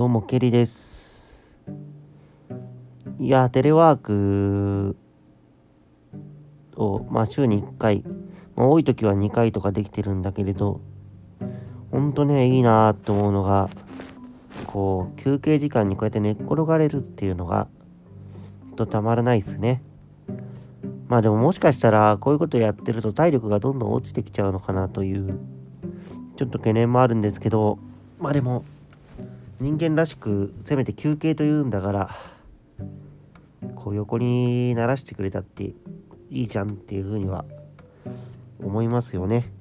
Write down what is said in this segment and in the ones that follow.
どうも、ケリです。いや、テレワークを、まあ、週に1回、まあ、多い時は2回とかできてるんだけれど、ほんとね、いいなと思うのが、こう、休憩時間にこうやって寝っ転がれるっていうのが、とたまらないですね。まあでももしかしたら、こういうことやってると体力がどんどん落ちてきちゃうのかなという、ちょっと懸念もあるんですけど、まあでも、人間らしくせめて休憩というんだからこう横にならしてくれたっていいじゃんっていうふうには思いますよね。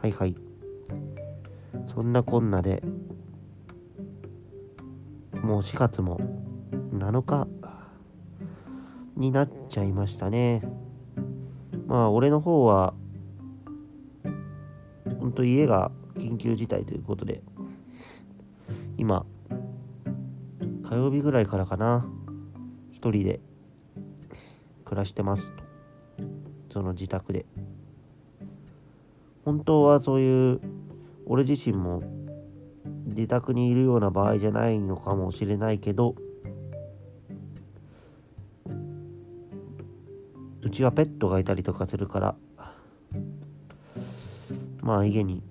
はいはい。そんなこんなでもう4月も7日になっちゃいましたね。まあ俺の方はほんと家が緊急事態ということで今火曜日ぐらいからかな。一人で暮らしてますと。その自宅で。本当はそういう俺自身も自宅にいるような場合じゃないのかもしれないけどうちはペットがいたりとかするからまあ家に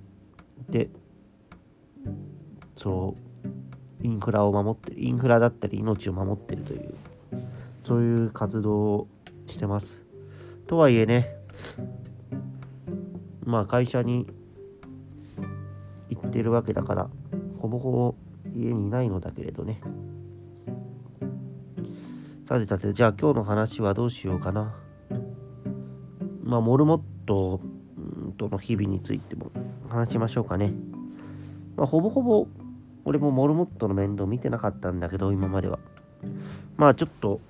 でそうインフラを守ってるインフラだったり命を守ってるというそういう活動をしてます。とはいえねまあ会社に行ってるわけだからほぼほぼ家にいないのだけれどね。さてさてじゃあ今日の話はどうしようかな。まあモルモットとの日々についても話しましょうかね。まあ、ほぼほぼ俺もモルモットの面倒見てなかったんだけど今までは。まあちょっと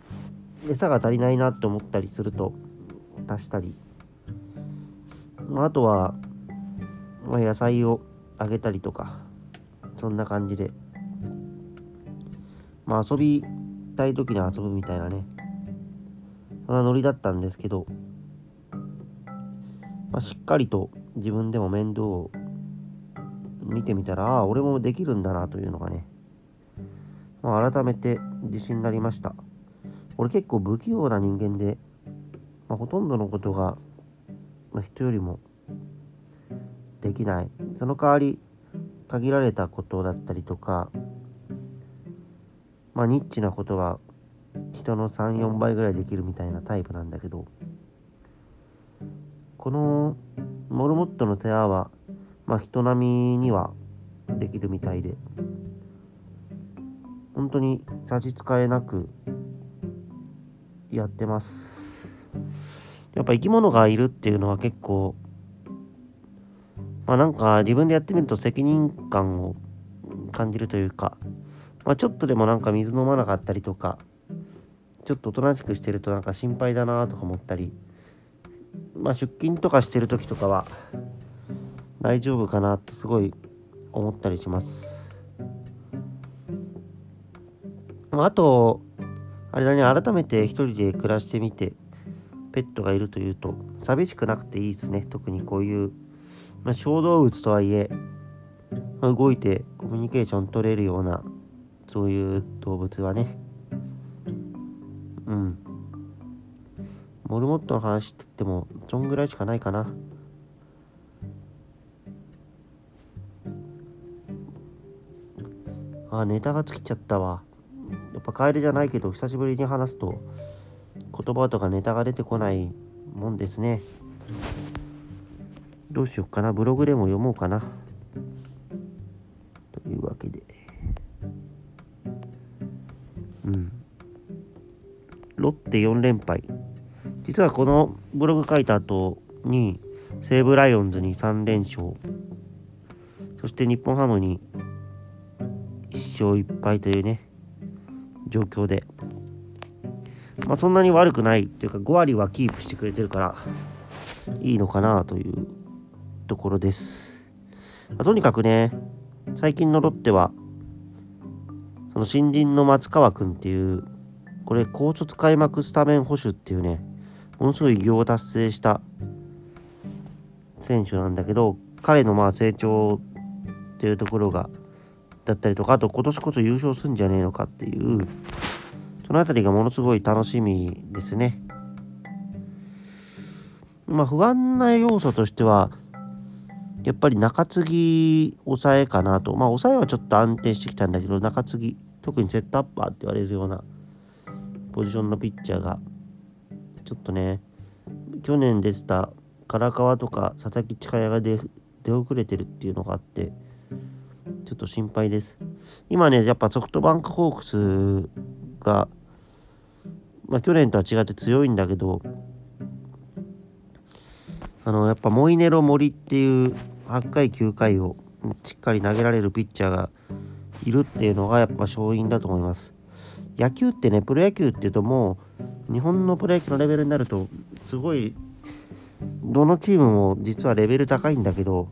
餌が足りないなって思ったりすると足したり、まあ、あとは、まあ、野菜をあげたりとかそんな感じで。まあ遊びたい時に遊ぶみたいなね。そんなノリだったんですけど、まあ、しっかりと自分でも面倒を見てみたら、ああ、俺もできるんだなというのがね、まあ、改めて自信になりました。俺結構不器用な人間で、まあ、ほとんどのことが、まあ、人よりもできない。その代わり、限られたことだったりとか、まあ、ニッチなことは人の3、4倍ぐらいできるみたいなタイプなんだけど、このモルモットの世話は、まあ人並みにはできるみたいで。本当に差し支えなくやってます。やっぱ生き物がいるっていうのは結構まあなんか自分でやってみると責任感を感じるというか、まあ、ちょっとでもなんか水飲まなかったりとかちょっとおとなしくしてるとなんか心配だなとか思ったりまあ出勤とかしてる時とかは大丈夫かなってすごい思ったりします。あと、あれだね、改めて一人で暮らしてみて、ペットがいるというと、寂しくなくていいですね。特にこういう、まあ、小動物とはいえ、まあ、動いてコミュニケーション取れるような、そういう動物はね。うん。モルモットの話って言っても、そんぐらいしかないかな。あネタが尽きちゃったわ。やっぱカエルじゃないけど久しぶりに話すと言葉とかネタが出てこないもんですね。どうしよっかな。ブログでも読もうかな。というわけで。うん。ロッテ4連敗。実はこのブログ書いた後に西武ライオンズに3連勝。そして日本ハムに勝1敗というね状況で。まあそんなに悪くないというか5割はキープしてくれてるからいいのかなというところです、まあとにかくね最近のロッテはその新人の松川君っていうこれ高卒開幕スタメン捕手っていうねものすごい偉業を達成した選手なんだけど彼のまあ成長っていうところがだったりとかあと今年こそ優勝すんじゃねえのかっていうその辺りがものすごい楽しみですね。まあ不安な要素としてはやっぱり中継ぎ抑えかなとまあ抑えはちょっと安定してきたんだけど中継ぎ特にセットアッパーって言われるようなポジションのピッチャーがちょっとね去年でした唐川とか佐々木千佳也が出出遅れてるっていうのがあってちょっと心配です。今ねやっぱソフトバンクホークスがまあ去年とは違って強いんだけどあのやっぱモイネロ森っていう8回9回をしっかり投げられるピッチャーがいるっていうのがやっぱ勝因だと思います。野球ってねプロ野球っていうともう日本のプロ野球のレベルになるとすごいどのチームも実はレベル高いんだけど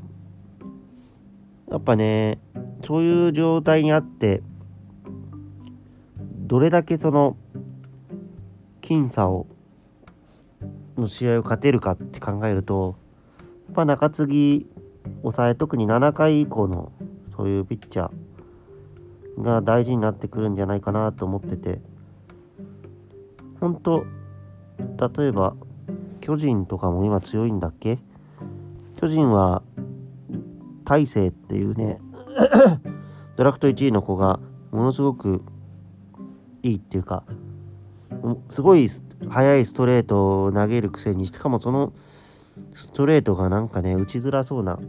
やっぱねそういう状態にあってどれだけその僅差をの試合を勝てるかって考えるとやっぱ中継ぎ抑え特に7回以降のそういうピッチャーが大事になってくるんじゃないかなと思ってて本当例えば巨人とかも今強いんだっけ？巨人は大勢っていうねドラフト1位の子がものすごくいいっていうかすごい速いストレートを投げるくせにしかもそのストレートがなんかね打ちづらそうな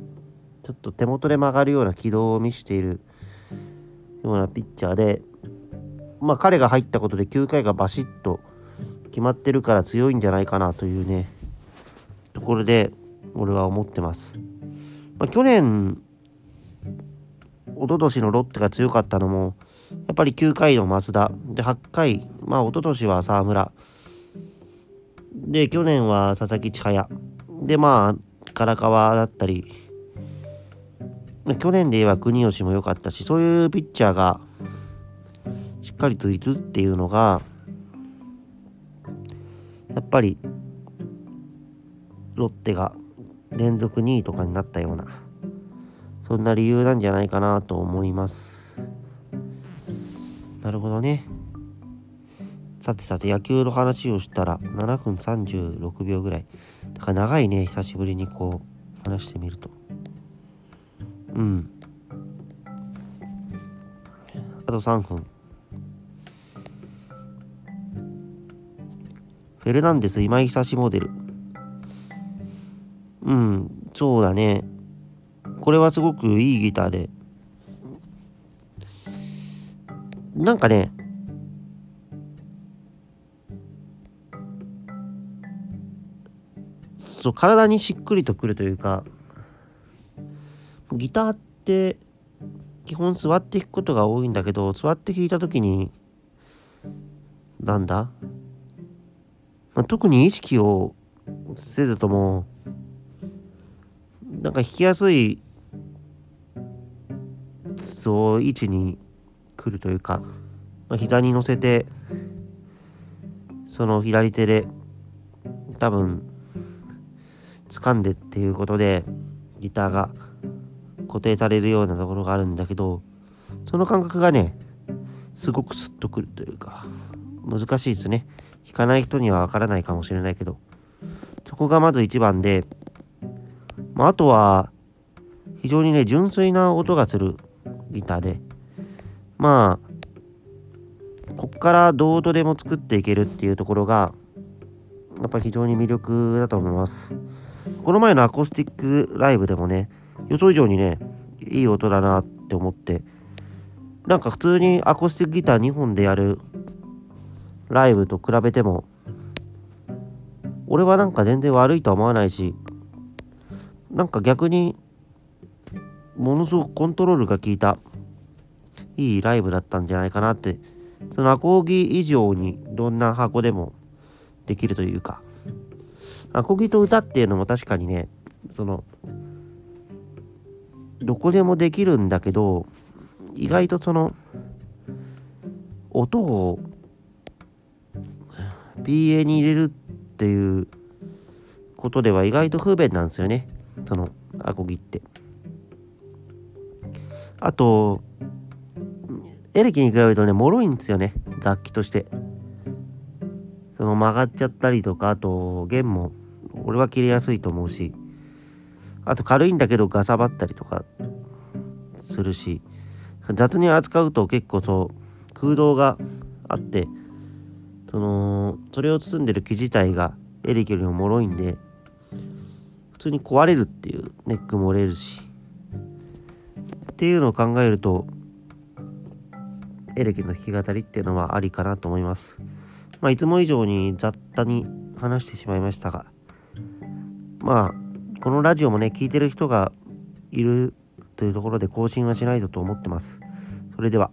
ちょっと手元で曲がるような軌道を見せているようなピッチャーでまあ彼が入ったことで9回がバシッと決まってるから強いんじゃないかなというねところで俺は思ってます。まあ、去年一昨年のロッテが強かったのもやっぱり9回の増田。で8回まあ一昨年は沢村。で去年は佐々木千早でまあ唐川だったり。去年で言えば国吉も良かったしそういうピッチャーがしっかりといるっていうのがやっぱりロッテが連続2位とかになったようなそんな理由なんじゃないかなと思います。なるほどね。さてさて野球の話をしたら7分36秒ぐらい。だから長いね久しぶりにこう話してみると。うん。あと3分。フェルナンデス今井久志モデル。うんそうだね。これはすごくいいギターで。なんかねそう体にしっくりとくるというかギターって基本座って弾くことが多いんだけど座って弾いた時になんだ、まあ、特に意識をせずともなんか弾きやすいそう位置に来るというか、まあ、膝に乗せてその左手で多分掴んでっていうことでギターが固定されるようなところがあるんだけどその感覚がねすごくスッとくるというか難しいですね。弾かない人にはわからないかもしれないけどそこがまず一番で、まあ、あとは非常にね純粋な音がするギターで。まあこっからどうとでも作っていけるっていうところがやっぱ非常に魅力だと思います。この前のアコースティックライブでもね予想以上にねいい音だなって思ってなんか普通にアコースティックギター2本でやるライブと比べても俺はなんか全然悪いとは思わないしなんか逆にものすごくコントロールが効いたいいライブだったんじゃないかなって。そのアコーギ以上にどんな箱でもできるというか。アコギと歌っていうのも確かにねそのどこでもできるんだけど意外とその音を PA に入れるっていうことでは意外と不便なんですよねそのアコギって。あとエレキに比べるとね、脆いんですよね。楽器として。その曲がっちゃったりとか、あと弦も俺は切れやすいと思うし、あと軽いんだけどガサバったりとかするし、雑に扱うと結構そう空洞があって、その、それを包んでる木自体がエレキよりも脆いんで、普通に壊れるっていうネックも折れるし、っていうのを考えると、エレキの弾き語りっていうのはありかなと思います。まあ、いつも以上に雑多に話してしまいましたが、まあ、このラジオもね、聞いてる人がいるというところで更新はしないとと思ってます。それでは。